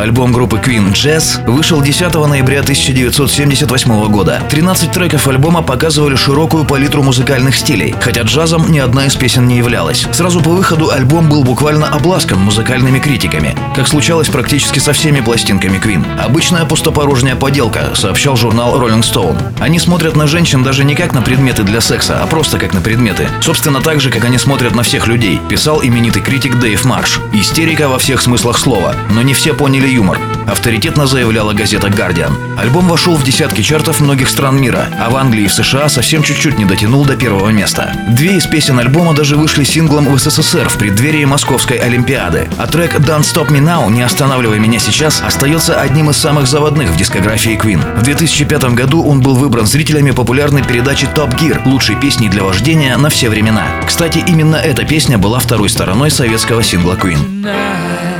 Альбом группы Queen Jazz вышел 10 ноября 1978 года. 13 треков альбома показывали широкую палитру музыкальных стилей, хотя джазом ни одна из песен не являлась. Сразу по выходу альбом был буквально обласкан музыкальными критиками, как случалось практически со всеми пластинками Queen. Обычная пустопорожняя поделка, сообщал журнал Rolling Stone. Они смотрят на женщин даже не как на предметы для секса, а просто как на предметы. Собственно, так же, как они смотрят на всех людей, писал именитый критик Дэйв Марш. Истерика во всех смыслах слова, но не все поняли юмор. Авторитетно заявляла газета Guardian. Альбом вошел в десятки чартов многих стран мира, а в Англии и в США совсем чуть-чуть не дотянул до первого места. Две из песен альбома даже вышли синглом в СССР в преддверии Московской Олимпиады. А трек «Don't Stop Me Now» «Не останавливай меня сейчас» остается одним из самых заводных в дискографии Queen. В 2005 году он был выбран зрителями популярной передачи Top Gear лучшей песней для вождения на все времена. Кстати, именно эта песня была второй стороной советского сингла Queen.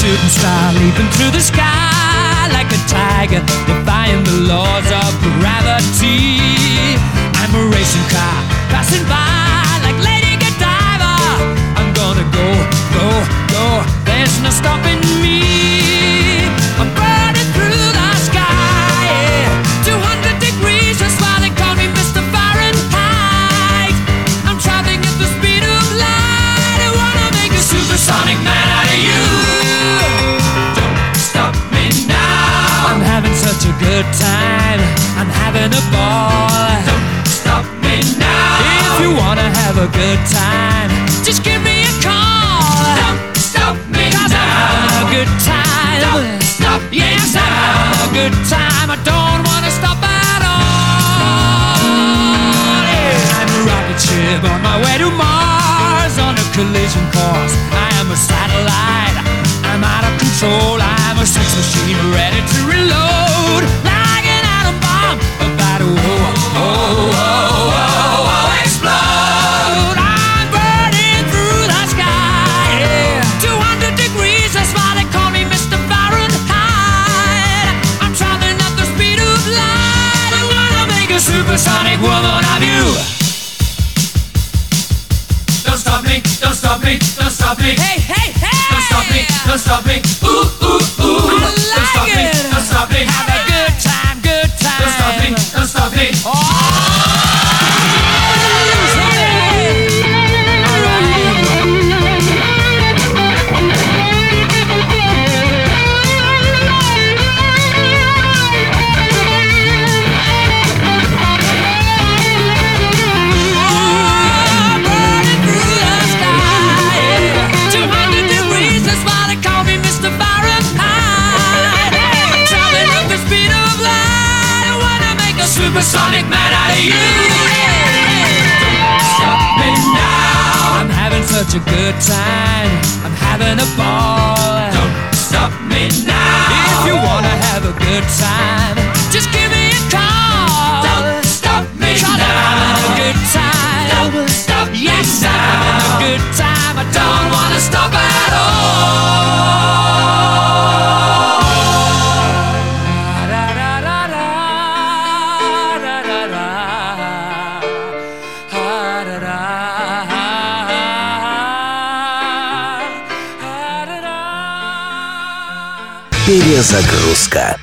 shooting star leaping through the sky like a tiger, defying the laws of gravity. I'm a a good time. I'm having a ball. Don't stop me now. If you wanna have a good time, just give me a call. Don't stop me Cause now. I'm having a good time. Don't stop yes, I'm having a good time. I don't wanna stop at all. Yeah. I'm a rocket ship on my way to Mars on a collision course. I am a satellite. I'm out of control. A sex machine ready to reload. Like an atom bomb about to oh, oh, oh, oh, oh, explode. I'm burning through the sky. Yeah. 200 degrees, that's why they call me Mr. Fahrenheit. I'm traveling at the speed of light. I wanna make a supersonic woman of you. Don't stop me, don't stop me, don't stop me. Hey, hey, hey! Stop me, don't stop me. Ooh, ooh, ooh. I like don't stop it. me, don't stop me. Out of you. Don't stop me now. I'm having such a good time. I'm having a ball. Don't stop me now. If you wanna have a good time, just give me a call. Don't stop me now. I'm having a good time. Don't stop yes, I'm having a good time. I don't wanna stop Перезагрузка.